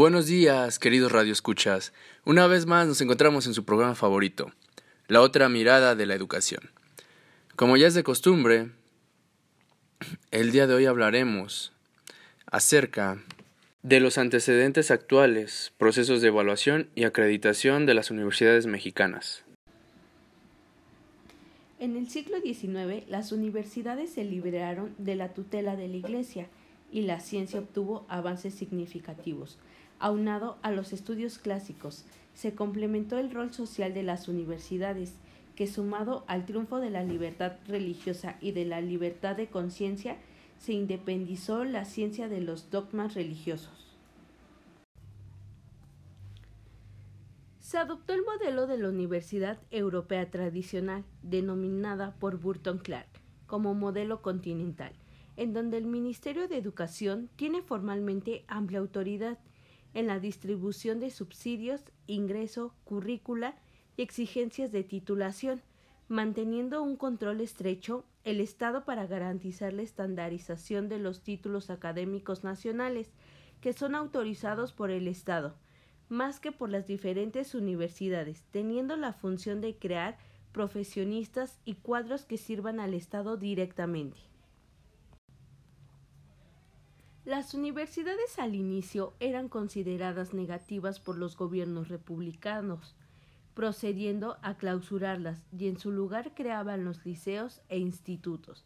Buenos días, queridos radioescuchas. Una vez más nos encontramos en su programa favorito, La otra mirada de la educación. Como ya es de costumbre, el día de hoy hablaremos acerca de los antecedentes actuales, procesos de evaluación y acreditación de las universidades mexicanas. En el siglo XIX, las universidades se liberaron de la tutela de la Iglesia y la ciencia obtuvo avances significativos. Aunado a los estudios clásicos, se complementó el rol social de las universidades, que sumado al triunfo de la libertad religiosa y de la libertad de conciencia, se independizó la ciencia de los dogmas religiosos. Se adoptó el modelo de la Universidad Europea tradicional, denominada por Burton Clark como modelo continental, en donde el Ministerio de Educación tiene formalmente amplia autoridad en la distribución de subsidios, ingreso, currícula y exigencias de titulación, manteniendo un control estrecho el Estado para garantizar la estandarización de los títulos académicos nacionales, que son autorizados por el Estado, más que por las diferentes universidades, teniendo la función de crear profesionistas y cuadros que sirvan al Estado directamente. Las universidades al inicio eran consideradas negativas por los gobiernos republicanos, procediendo a clausurarlas y en su lugar creaban los liceos e institutos.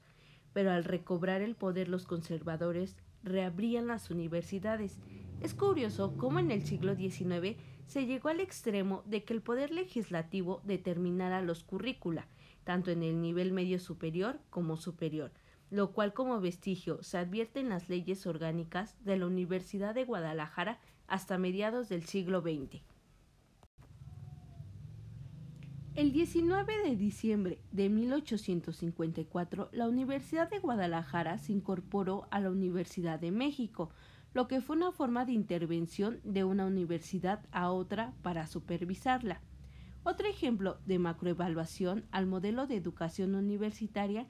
Pero al recobrar el poder los conservadores reabrían las universidades. Es curioso cómo en el siglo XIX se llegó al extremo de que el poder legislativo determinara los currícula, tanto en el nivel medio superior como superior, lo cual como vestigio se advierte en las leyes orgánicas de la Universidad de Guadalajara hasta mediados del siglo XX. El 19 de diciembre de 1854, la Universidad de Guadalajara se incorporó a la Universidad de México, lo que fue una forma de intervención de una universidad a otra para supervisarla. Otro ejemplo de macroevaluación al modelo de educación universitaria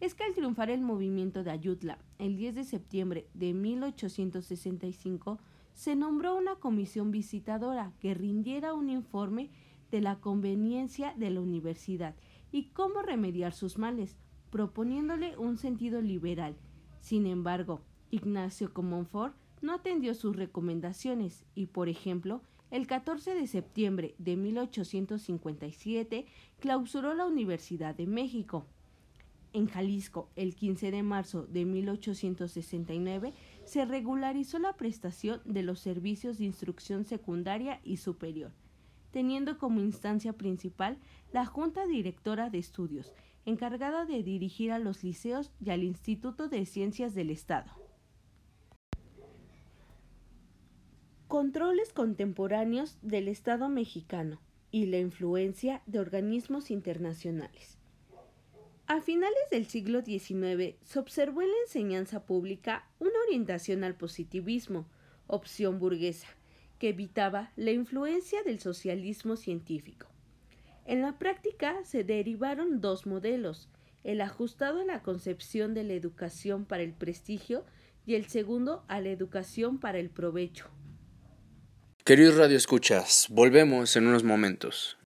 es que al triunfar el movimiento de Ayutla el 10 de septiembre de 1865, se nombró una comisión visitadora que rindiera un informe de la conveniencia de la universidad y cómo remediar sus males, proponiéndole un sentido liberal. Sin embargo, Ignacio Comonfort no atendió sus recomendaciones y, por ejemplo, el 14 de septiembre de 1857 clausuró la Universidad de México. En Jalisco, el 15 de marzo de 1869, se regularizó la prestación de los servicios de instrucción secundaria y superior teniendo como instancia principal la Junta Directora de Estudios, encargada de dirigir a los liceos y al Instituto de Ciencias del Estado. Controles contemporáneos del Estado mexicano y la influencia de organismos internacionales. A finales del siglo XIX se observó en la enseñanza pública una orientación al positivismo, opción burguesa, que evitaba la influencia del socialismo científico. En la práctica se derivaron dos modelos, el ajustado a la concepción de la educación para el prestigio y el segundo a la educación para el provecho. Queridos radioescuchas, volvemos en unos momentos.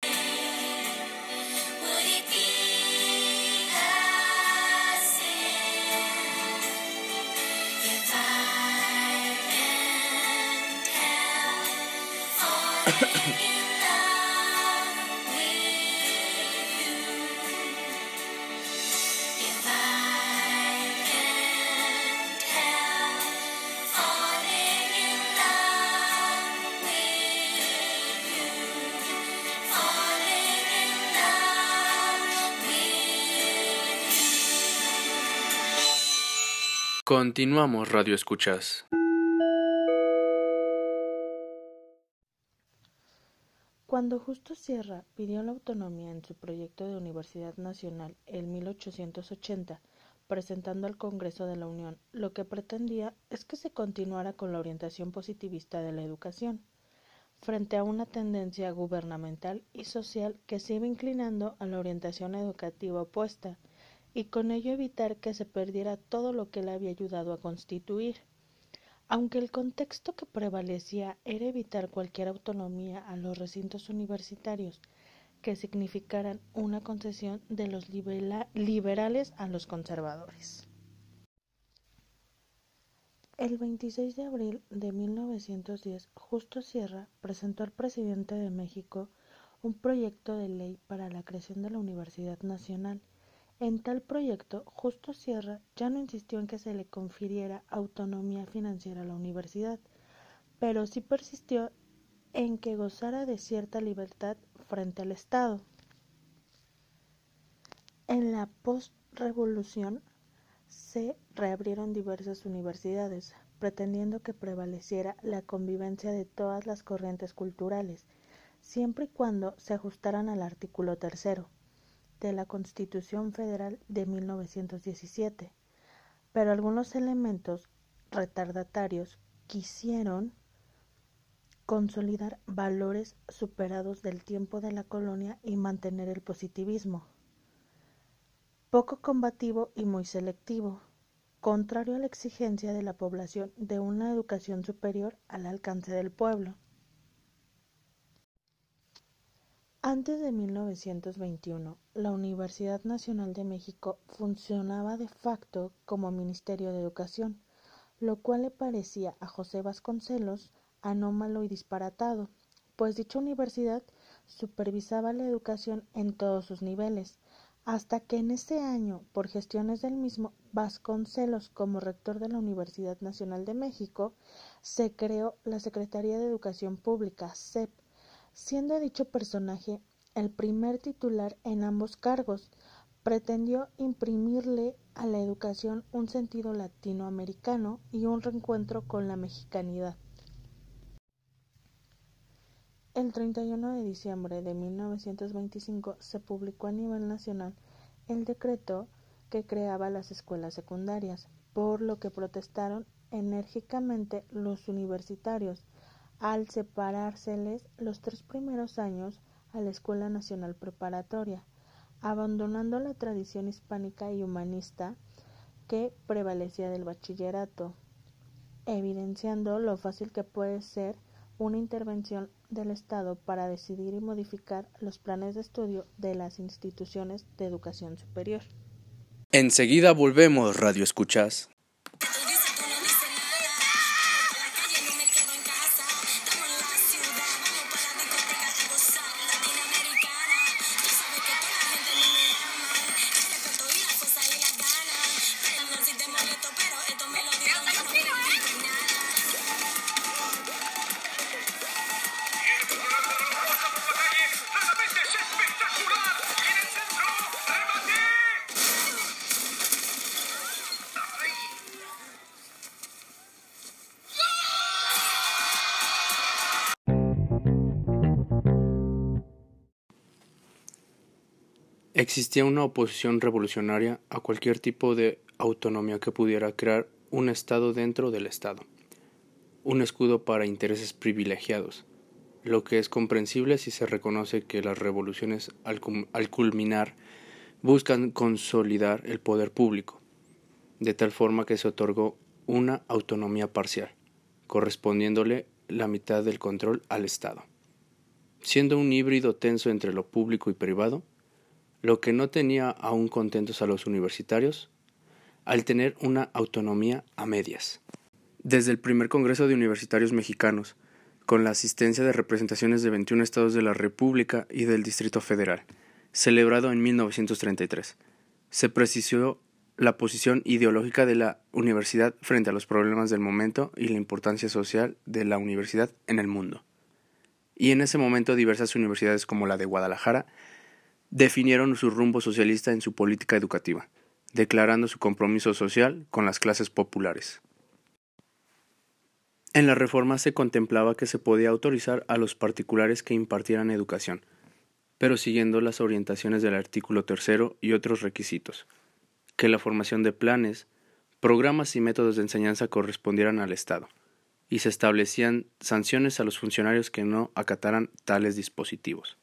Continuamos, Radio Escuchas. Cuando Justo Sierra pidió la autonomía en su proyecto de Universidad Nacional en 1880, presentando al Congreso de la Unión, lo que pretendía es que se continuara con la orientación positivista de la educación, frente a una tendencia gubernamental y social que se iba inclinando a la orientación educativa opuesta, y con ello evitar que se perdiera todo lo que le había ayudado a constituir. Aunque el contexto que prevalecía era evitar cualquier autonomía a los recintos universitarios que significaran una concesión de los liberales a los conservadores. El 26 de abril de 1910, Justo Sierra presentó al presidente de México un proyecto de ley para la creación de la Universidad Nacional en tal proyecto, Justo Sierra ya no insistió en que se le confiriera autonomía financiera a la universidad, pero sí persistió en que gozara de cierta libertad frente al Estado. En la postrevolución se reabrieron diversas universidades, pretendiendo que prevaleciera la convivencia de todas las corrientes culturales, siempre y cuando se ajustaran al artículo tercero de la Constitución Federal de 1917, pero algunos elementos retardatarios quisieron consolidar valores superados del tiempo de la colonia y mantener el positivismo, poco combativo y muy selectivo, contrario a la exigencia de la población de una educación superior al alcance del pueblo. Antes de 1921, la Universidad Nacional de México funcionaba de facto como Ministerio de Educación, lo cual le parecía a José Vasconcelos anómalo y disparatado, pues dicha universidad supervisaba la educación en todos sus niveles, hasta que en ese año, por gestiones del mismo Vasconcelos como rector de la Universidad Nacional de México, se creó la Secretaría de Educación Pública, SEP, Siendo dicho personaje el primer titular en ambos cargos, pretendió imprimirle a la educación un sentido latinoamericano y un reencuentro con la mexicanidad. El 31 de diciembre de 1925 se publicó a nivel nacional el decreto que creaba las escuelas secundarias, por lo que protestaron enérgicamente los universitarios, al separárseles los tres primeros años a la Escuela Nacional Preparatoria, abandonando la tradición hispánica y humanista que prevalecía del bachillerato, evidenciando lo fácil que puede ser una intervención del Estado para decidir y modificar los planes de estudio de las instituciones de educación superior. Enseguida volvemos, Radio Escuchas. Existía una oposición revolucionaria a cualquier tipo de autonomía que pudiera crear un Estado dentro del Estado, un escudo para intereses privilegiados, lo que es comprensible si se reconoce que las revoluciones al, culminar buscan consolidar el poder público, de tal forma que se otorgó una autonomía parcial, correspondiéndole la mitad del control al Estado. Siendo un híbrido tenso entre lo público y privado, lo que no tenía aún contentos a los universitarios, al tener una autonomía a medias. Desde el primer Congreso de Universitarios Mexicanos, con la asistencia de representaciones de 21 estados de la República y del Distrito Federal, celebrado en 1933, se precisó la posición ideológica de la universidad frente a los problemas del momento y la importancia social de la universidad en el mundo. Y en ese momento diversas universidades como la de Guadalajara definieron su rumbo socialista en su política educativa, declarando su compromiso social con las clases populares. En la reforma se contemplaba que se podía autorizar a los particulares que impartieran educación, pero siguiendo las orientaciones del artículo tercero y otros requisitos, que la formación de planes, programas y métodos de enseñanza correspondieran al Estado, y se establecían sanciones a los funcionarios que no acataran tales dispositivos.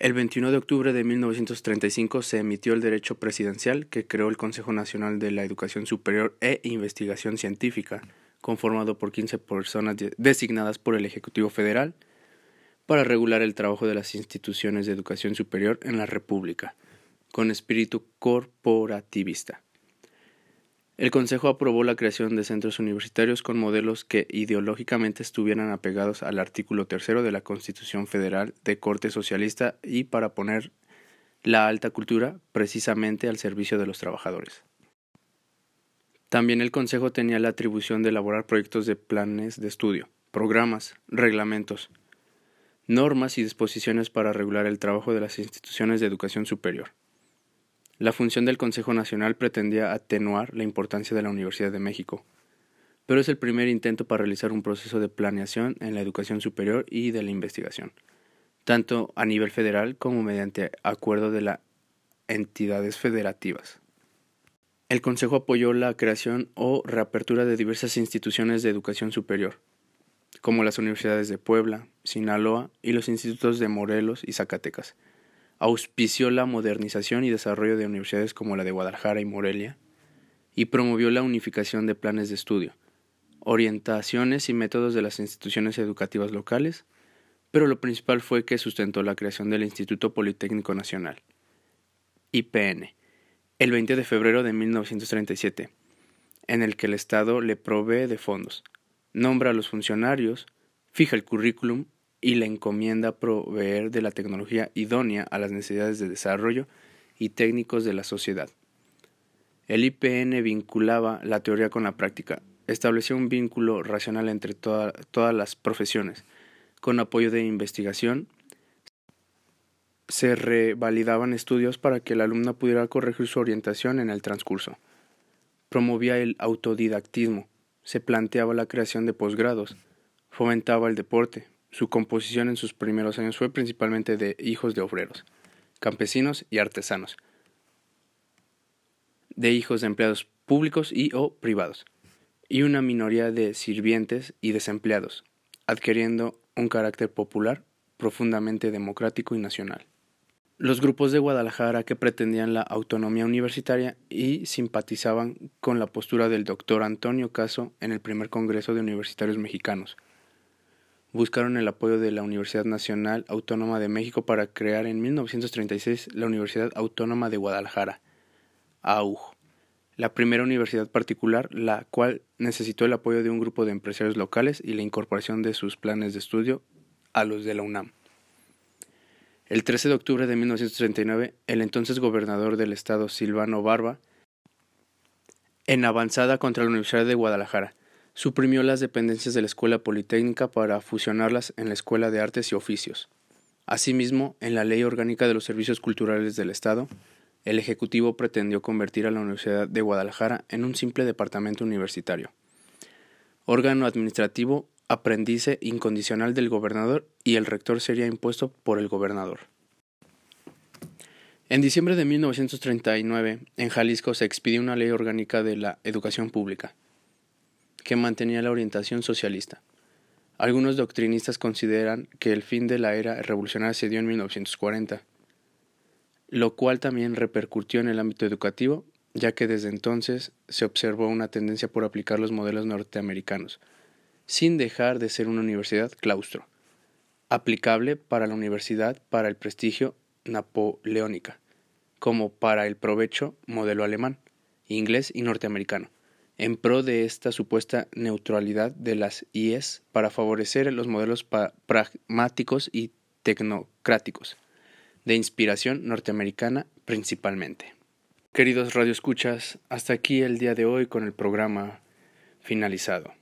El 21 de octubre de 1935 se emitió el derecho presidencial que creó el Consejo Nacional de la Educación Superior e Investigación Científica, conformado por 15 personas designadas por el Ejecutivo Federal para regular el trabajo de las instituciones de educación superior en la República, con espíritu corporativista. El Consejo aprobó la creación de centros universitarios con modelos que ideológicamente estuvieran apegados al artículo tercero de la Constitución Federal de corte socialista y para poner la alta cultura precisamente al servicio de los trabajadores. También el Consejo tenía la atribución de elaborar proyectos de planes de estudio, programas, reglamentos, normas y disposiciones para regular el trabajo de las instituciones de educación superior. La función del Consejo Nacional pretendía atenuar la importancia de la Universidad de México, pero es el primer intento para realizar un proceso de planeación en la educación superior y de la investigación, tanto a nivel federal como mediante acuerdo de las entidades federativas. El Consejo apoyó la creación o reapertura de diversas instituciones de educación superior, como las universidades de Puebla, Sinaloa y los institutos de Morelos y Zacatecas, auspició la modernización y desarrollo de universidades como la de Guadalajara y Morelia, y promovió la unificación de planes de estudio, orientaciones y métodos de las instituciones educativas locales, pero lo principal fue que sustentó la creación del Instituto Politécnico Nacional, IPN, el 20 de febrero de 1937, en el que el Estado le provee de fondos, nombra a los funcionarios, fija el currículum y le encomienda proveer de la tecnología idónea a las necesidades de desarrollo y técnicos de la sociedad. El IPN vinculaba la teoría con la práctica, estableció un vínculo racional entre todas las profesiones, con apoyo de investigación, se revalidaban estudios para que el alumno pudiera corregir su orientación en el transcurso. Promovía el autodidactismo, se planteaba la creación de posgrados, fomentaba el deporte, su composición en sus primeros años fue principalmente de hijos de obreros, campesinos y artesanos, de hijos de empleados públicos y o privados, y una minoría de sirvientes y desempleados, adquiriendo un carácter popular, profundamente democrático y nacional. Los grupos de Guadalajara que pretendían la autonomía universitaria y simpatizaban con la postura del doctor Antonio Caso en el primer Congreso de Universitarios Mexicanos, buscaron el apoyo de la Universidad Nacional Autónoma de México para crear en 1936 la Universidad Autónoma de Guadalajara, AUG, la primera universidad particular, la cual necesitó el apoyo de un grupo de empresarios locales y la incorporación de sus planes de estudio a los de la UNAM. El 13 de octubre de 1939, el entonces gobernador del estado, Silvano Barba, en avanzada contra la Universidad de Guadalajara, suprimió las dependencias de la Escuela Politécnica para fusionarlas en la Escuela de Artes y Oficios. Asimismo, en la Ley Orgánica de los Servicios Culturales del Estado, el Ejecutivo pretendió convertir a la Universidad de Guadalajara en un simple departamento universitario, órgano administrativo, aprendice incondicional del gobernador y el rector sería impuesto por el gobernador. En diciembre de 1939, en Jalisco se expidió una ley orgánica de la educación pública, que mantenía la orientación socialista. Algunos doctrinistas consideran que el fin de la era revolucionaria se dio en 1940, lo cual también repercutió en el ámbito educativo, ya que desde entonces se observó una tendencia por aplicar los modelos norteamericanos, sin dejar de ser una universidad claustro, aplicable para la universidad para el prestigio napoleónica, como para el provecho modelo alemán, inglés y norteamericano en pro de esta supuesta neutralidad de las IES para favorecer los modelos pragmáticos y tecnocráticos, de inspiración norteamericana principalmente. Queridos radioescuchas, hasta aquí el día de hoy con el programa finalizado.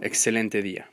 Excelente día.